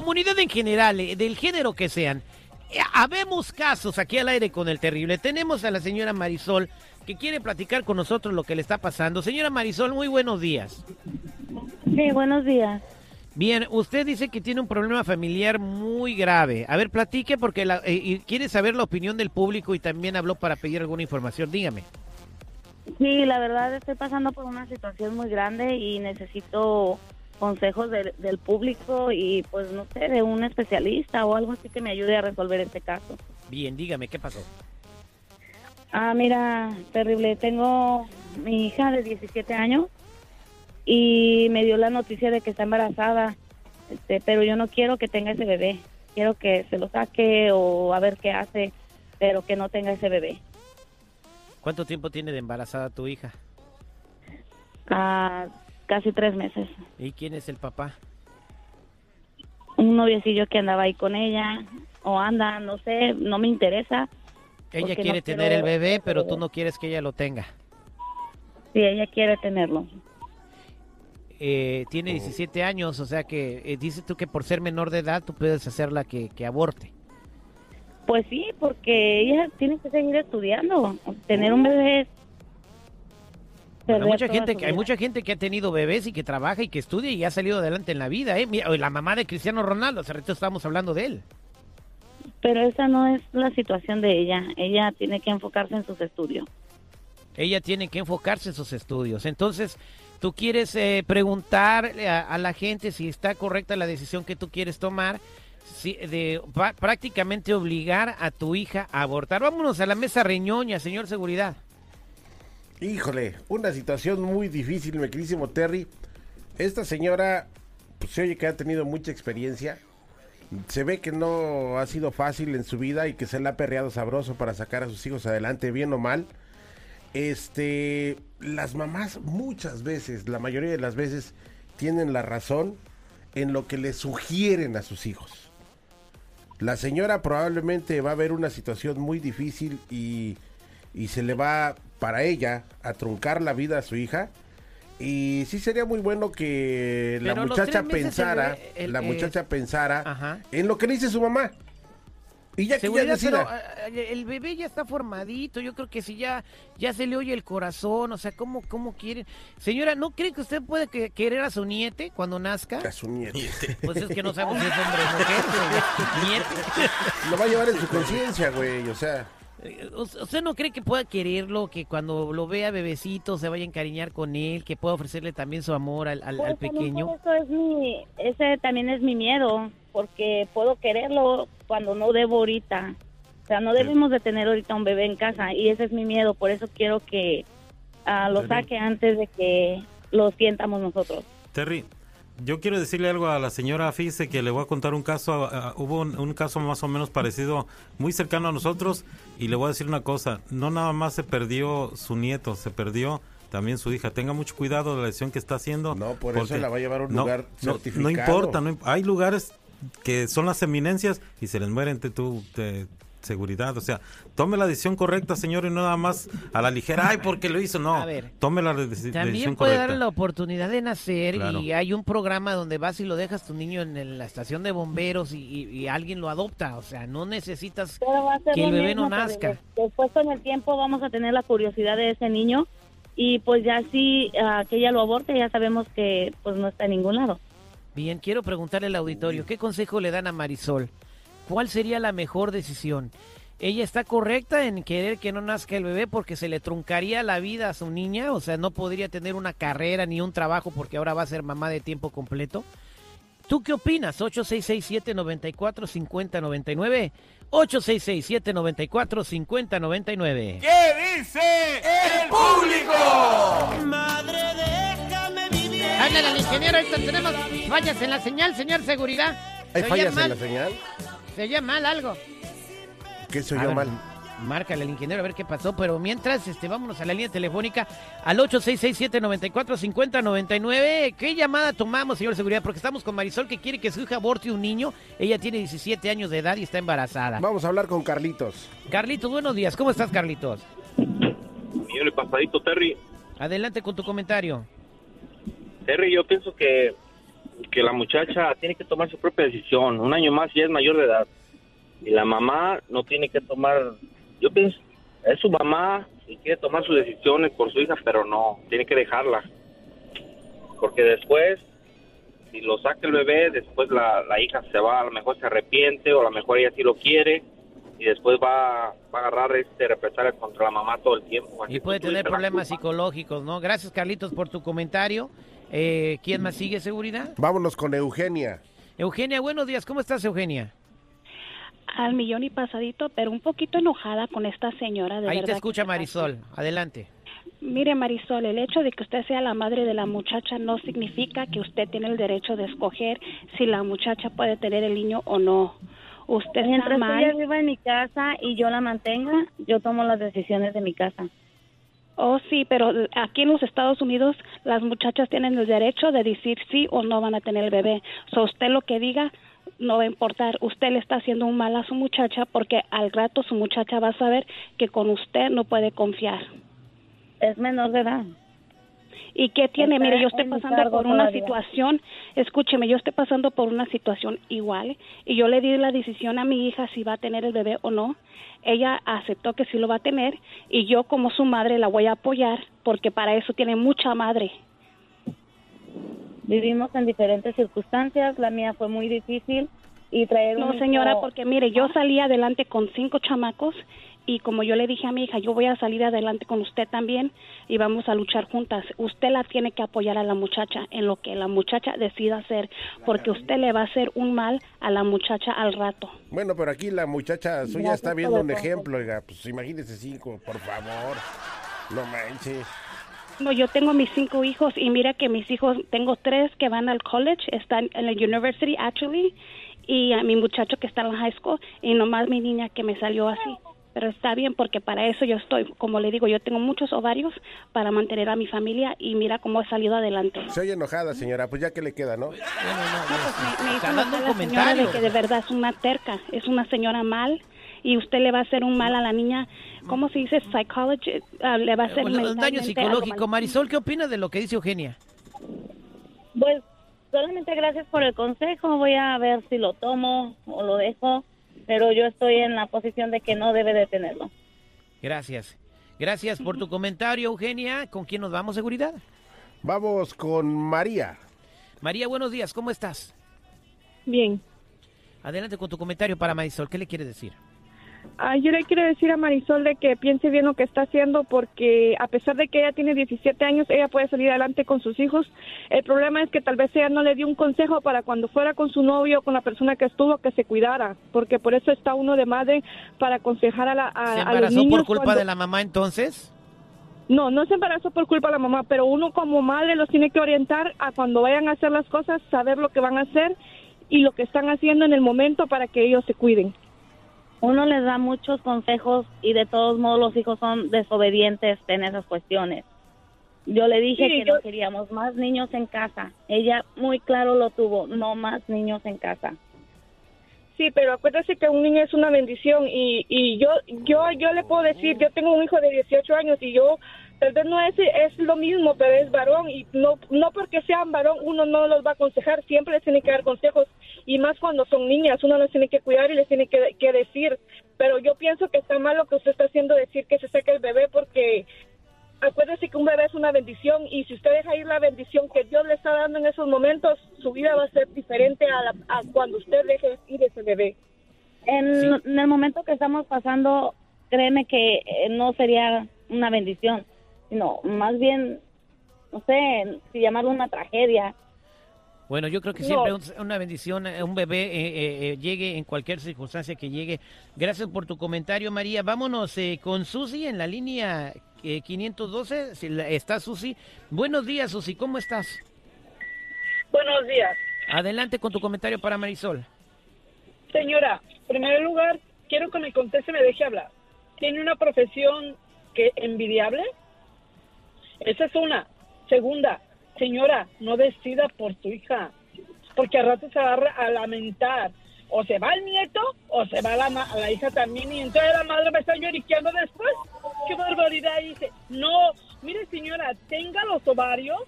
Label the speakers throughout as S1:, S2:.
S1: comunidad en general, eh, del género que sean. Eh, Habemos casos aquí al aire con el terrible. Tenemos a la señora Marisol que quiere platicar con nosotros lo que le está pasando. Señora Marisol, muy buenos días.
S2: Sí, buenos días.
S1: Bien, usted dice que tiene un problema familiar muy grave. A ver, platique porque la- eh, y quiere saber la opinión del público y también habló para pedir alguna información. Dígame.
S2: Sí, la verdad estoy pasando por una situación muy grande y necesito consejos del- del público y pues no sé, de un especialista o algo así que me ayude a resolver este caso.
S1: Bien, dígame, ¿qué pasó?
S2: Ah, mira, terrible, tengo mi hija de 17 años y me dio la noticia de que está embarazada, este, pero yo no quiero que tenga ese bebé, quiero que se lo saque o a ver qué hace, pero que no tenga ese bebé.
S1: ¿Cuánto tiempo tiene de embarazada tu hija?
S2: Ah, casi tres meses.
S1: ¿Y quién es el papá?
S2: un noviecillo que andaba ahí con ella o anda, no sé, no me interesa.
S1: Ella quiere
S2: no
S1: tener el bebé, pero tú no quieres que ella lo tenga.
S2: Si ella quiere tenerlo.
S1: Eh, tiene 17 años, o sea que eh, dices tú que por ser menor de edad tú puedes hacerla que, que aborte.
S2: Pues sí, porque ella tiene que seguir estudiando. Tener un bebé
S1: hay mucha gente que hay
S2: vida.
S1: mucha gente que ha tenido bebés y que trabaja y que estudia y ha salido adelante en la vida, ¿eh? Mira, la mamá de Cristiano Ronaldo, hace rato estábamos hablando de él.
S2: Pero esa no es la situación de ella. Ella tiene que enfocarse en sus estudios.
S1: Ella tiene que enfocarse en sus estudios. Entonces, tú quieres eh, preguntar a, a la gente si está correcta la decisión que tú quieres tomar, si, de pa- prácticamente obligar a tu hija a abortar. Vámonos a la mesa reñoña, señor seguridad.
S3: Híjole, una situación muy difícil, mi queridísimo Terry. Esta señora, pues se oye que ha tenido mucha experiencia. Se ve que no ha sido fácil en su vida y que se le ha perreado sabroso para sacar a sus hijos adelante, bien o mal. Este, las mamás muchas veces, la mayoría de las veces, tienen la razón en lo que le sugieren a sus hijos. La señora probablemente va a ver una situación muy difícil y, y se le va para ella a truncar la vida a su hija. Y sí sería muy bueno que la
S1: Pero
S3: muchacha pensara,
S1: el-
S3: la
S1: eh,
S3: muchacha pensara
S1: Ajá.
S3: en lo que le dice su mamá. Y ya que ella
S1: Seguridad, pero
S3: decida.
S1: eh, el bebé ya está formadito, yo creo que si ya ya se le oye el corazón, o sea, ¿cómo, cómo quieren? Señora, ¿no cree que usted puede que- querer a su niete cuando nazca?
S3: A su nieto.
S1: Pues es que no sabemos si es hombre o mujer, niete.
S3: Lo va a llevar en su conciencia, güey. O sea,
S1: Eh, ¿us- ¿Usted no cree que pueda quererlo, que cuando lo vea bebecito se vaya a encariñar con él, que pueda ofrecerle también su amor al, al-
S2: Pues
S1: al pequeño?
S2: Eso es mi, ese también es mi miedo, porque puedo quererlo cuando no debo ahorita. O sea, no debemos de tener ahorita un bebé en casa y ese es mi miedo, por eso quiero que ah, lo
S4: Terry.
S2: saque antes de que lo sientamos nosotros.
S4: Terry, yo quiero decirle algo a la señora. Fíjese que le voy a contar un caso. ah, hubo un, un caso más o menos parecido, muy cercano a nosotros. Y le voy a decir una cosa: no nada más se perdió su nieto, se perdió también su hija. Tenga mucho cuidado de la decisión que está haciendo.
S3: No, por eso la va a llevar a un
S4: no,
S3: lugar
S4: no-
S3: certificado.
S4: No importa, no hay lugares que son las eminencias y se les mueren de tu de seguridad. O sea, tome la decisión correcta, señor, y no nada más a la ligera. Ay, porque lo hizo. No,
S1: A ver,
S4: tome la de- decisión
S1: También puede
S4: correcta.
S1: darle la oportunidad de nacer
S4: Claro.
S1: y hay un programa donde vas y lo dejas tu niño en el- la estación de bomberos y, y- y alguien lo adopta. O sea, no necesitas que el bebé
S2: mismo,
S1: no nazca.
S2: des- Después con el tiempo vamos a tener la curiosidad de ese niño y pues ya si ah, que ella lo aborte ya sabemos que pues no está en ningún lado.
S1: Bien, quiero preguntarle al auditorio, ¿qué consejo le dan a Marisol? ¿Cuál sería la mejor decisión? ¿Ella está correcta en querer que no nazca el bebé porque se le truncaría la vida a su niña? O sea, no podría tener una carrera ni un trabajo porque ahora va a ser mamá de tiempo completo. ¿Tú qué opinas? 8667-945099. 8667-945099.
S5: ¿Qué dice el público?
S1: Háblale al ingeniero, ahorita tenemos fallas en la señal, señor seguridad.
S3: ¿Hay fallas en la señal?
S1: Se oye mal algo.
S3: ¿Qué yo
S1: ver,
S3: mal?
S1: Márcale al ingeniero a ver qué pasó, pero mientras, este, vámonos a la línea telefónica al 8667-945099. ¿Qué llamada tomamos, señor seguridad? Porque estamos con Marisol que quiere que su hija aborte un niño. Ella tiene 17 años de edad y está embarazada.
S3: Vamos a hablar con Carlitos.
S1: Carlitos, buenos días. ¿Cómo estás, Carlitos?
S6: Y pasadito, Terry.
S1: Adelante con tu comentario.
S6: Terry, yo pienso que que la muchacha tiene que tomar su propia decisión. Un año más y es mayor de edad. Y la mamá no tiene que tomar, yo pienso, es su mamá y quiere tomar sus decisiones por su hija, pero no, tiene que dejarla. Porque después, si lo saca el bebé, después la, la hija se va, a lo mejor se arrepiente o a lo mejor ella sí lo quiere y después va, va a agarrar este represalias contra la mamá todo el tiempo.
S1: Y puede tener problemas psicológicos, ¿no? Gracias, Carlitos, por tu comentario. Eh, ¿Quién más sigue, seguridad?
S3: Vámonos con Eugenia.
S1: Eugenia, buenos días. ¿Cómo estás, Eugenia?
S7: al millón y pasadito, pero un poquito enojada con esta señora. De
S1: Ahí
S7: verdad
S1: te escucha Marisol. Adelante.
S7: Mire, Marisol, el hecho de que usted sea la madre de la muchacha no significa que usted tiene el derecho de escoger si la muchacha puede tener el niño o no. Usted está
S2: Mientras ella
S7: mal.
S2: viva en mi casa y yo la mantenga, yo tomo las decisiones de mi casa.
S7: Oh, sí, pero aquí en los Estados Unidos las muchachas tienen el derecho de decir sí o no van a tener el bebé. So, usted lo que diga no va a importar. Usted le está haciendo un mal a su muchacha porque al rato su muchacha va a saber que con usted no puede confiar.
S2: Es menor de edad.
S7: ¿Y qué tiene? Mire, yo estoy pasando por una
S2: todavía.
S7: situación, escúcheme, yo estoy pasando por una situación igual y yo le di la decisión a mi hija si va a tener el bebé o no. Ella aceptó que sí lo va a tener y yo como su madre la voy a apoyar porque para eso tiene mucha madre.
S2: Vivimos en diferentes circunstancias, la mía fue muy difícil y traer un
S7: No,
S2: hijo-
S7: señora, porque mire, yo salí adelante con cinco chamacos y como yo le dije a mi hija, yo voy a salir adelante con usted también y vamos a luchar juntas. Usted la tiene que apoyar a la muchacha en lo que la muchacha decida hacer, porque usted le va a hacer un mal a la muchacha al rato.
S3: Bueno, pero aquí la muchacha suya está viendo un ejemplo, oiga. Pues imagínese cinco, por favor. No manches.
S7: No, yo tengo mis cinco hijos y mira que mis hijos, tengo tres que van al college, están en la university actually, y a mi muchacho que está en la high school, y nomás mi niña que me salió así. Pero está bien porque para eso yo estoy, como le digo, yo tengo muchos ovarios para mantener a mi familia y mira cómo he salido adelante.
S3: Se oye enojada, señora. Pues ya que le queda, ¿no?
S7: Me, me hizo
S1: Está dando
S7: enojar
S1: un
S7: la señora
S1: comentario.
S7: de que de verdad es una terca, es una señora mal y usted le va a hacer un mal a la niña, ¿cómo se dice? Psychology, ah, le va a hacer
S1: Un, un daño psicológico. Marisol, ¿qué opinas de lo que dice Eugenia?
S2: Pues solamente gracias por el consejo, voy a ver si lo tomo o lo dejo, pero yo estoy en la posición de que no debe de tenerlo.
S1: Gracias. Gracias por tu comentario, Eugenia. ¿Con quién nos vamos, seguridad?
S3: Vamos con María.
S1: María, buenos días. ¿Cómo estás?
S8: Bien.
S1: Adelante con tu comentario para Marisol. ¿Qué le quieres decir?
S8: Ah, yo le quiero decir a Marisol de que piense bien lo que está haciendo porque a pesar de que ella tiene 17 años, ella puede salir adelante con sus hijos. El problema es que tal vez ella no le dio un consejo para cuando fuera con su novio o con la persona que estuvo que se cuidara, porque por eso está uno de madre para aconsejar a, la, a,
S1: ¿Se
S8: a los
S1: embarazó
S8: niños.
S1: por culpa
S8: cuando-
S1: de la mamá entonces?
S8: No, no se embarazó por culpa de la mamá, pero uno como madre los tiene que orientar a cuando vayan a hacer las cosas, saber lo que van a hacer y lo que están haciendo en el momento para que ellos se cuiden.
S2: Uno les da muchos consejos y de todos modos los hijos son desobedientes en esas cuestiones. Yo le dije
S8: Sí,
S2: que
S8: yo-
S2: no queríamos más niños en casa. Ella muy claro lo tuvo, no más niños en casa.
S8: Sí, pero acuérdese que un niño es una bendición y, y yo yo yo le puedo decir, yo tengo un hijo de 18 años y yo tal vez no es, es lo mismo, pero es varón y no no porque sean varón uno no los va a aconsejar, siempre les tiene que dar consejos y más cuando son niñas, uno los tiene que cuidar y les tiene que, que decir, pero yo pienso que está mal lo que usted está haciendo decir que se saque el bebé porque acuérdese que un bebé es una bendición y si usted deja ir la bendición que Dios le está dando en esos momentos, su vida va a ser diferente a, la- a cuando usted deje ir ese bebé.
S2: En,
S1: Sí.
S2: en el momento que estamos pasando, créeme que eh, no sería una bendición, sino más bien, no sé, si llamarlo una tragedia.
S1: Bueno, yo creo que siempre es una bendición, eh, un bebé eh, eh, eh, llegue en cualquier circunstancia que llegue. Gracias por tu comentario, María. Vámonos eh, con Susi en la línea eh, 512. Si la- está Susi. Buenos días, Susi. ¿Cómo estás?
S9: Buenos días.
S1: Adelante con tu comentario para Marisol.
S9: Señora, en primer lugar, quiero que me conteste y me deje hablar. ¿Tiene una profesión que envidiable? Esa es una. Segunda, señora, no decida por su hija, porque al rato se agarra a lamentar. O se va el nieto o se va la, ma- la hija también y entonces la madre va a estar lloriqueando después. ¡Qué barbaridad! Dice, no, mire señora, tenga los ovarios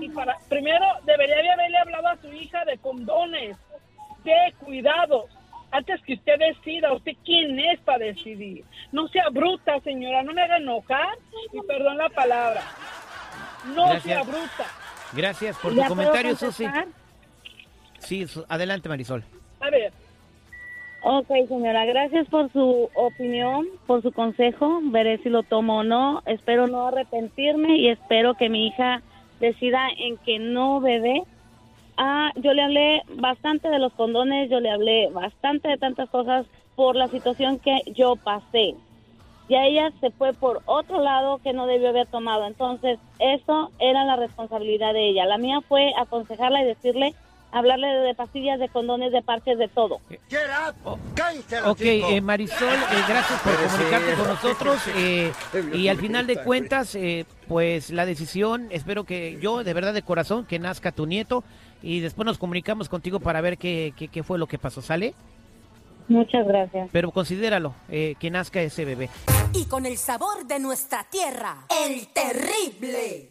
S9: Y para, primero, debería de haberle hablado a su hija de condones, de cuidado. Antes que usted decida, ¿usted quién es para decidir? No sea bruta, señora, no me haga enojar y perdón la palabra. No
S1: Gracias.
S9: sea bruta.
S1: Gracias por
S2: ¿Ya
S1: tu comentario, Susi. Sí, su- adelante, Marisol.
S9: A ver,
S2: Ok, señora, gracias por su opinión, por su consejo. Veré si lo tomo o no. Espero no arrepentirme y espero que mi hija decida en que no bebé. Ah, yo le hablé bastante de los condones, yo le hablé bastante de tantas cosas por la situación que yo pasé. Ya ella se fue por otro lado que no debió haber tomado. Entonces, eso era la responsabilidad de ella. La mía fue aconsejarla y decirle, hablarle de pastillas, de condones, de parches, de todo.
S1: Ok, eh, Marisol, eh, gracias por comunicarte con nosotros. eh, y al final de cuentas, eh, pues la decisión, espero que yo, de verdad de corazón, que nazca tu nieto. Y después nos comunicamos contigo para ver qué, qué, qué fue lo que pasó, ¿sale?
S2: Muchas gracias.
S1: Pero considéralo, eh, que nazca ese bebé.
S10: Y con el sabor de nuestra tierra, el terrible.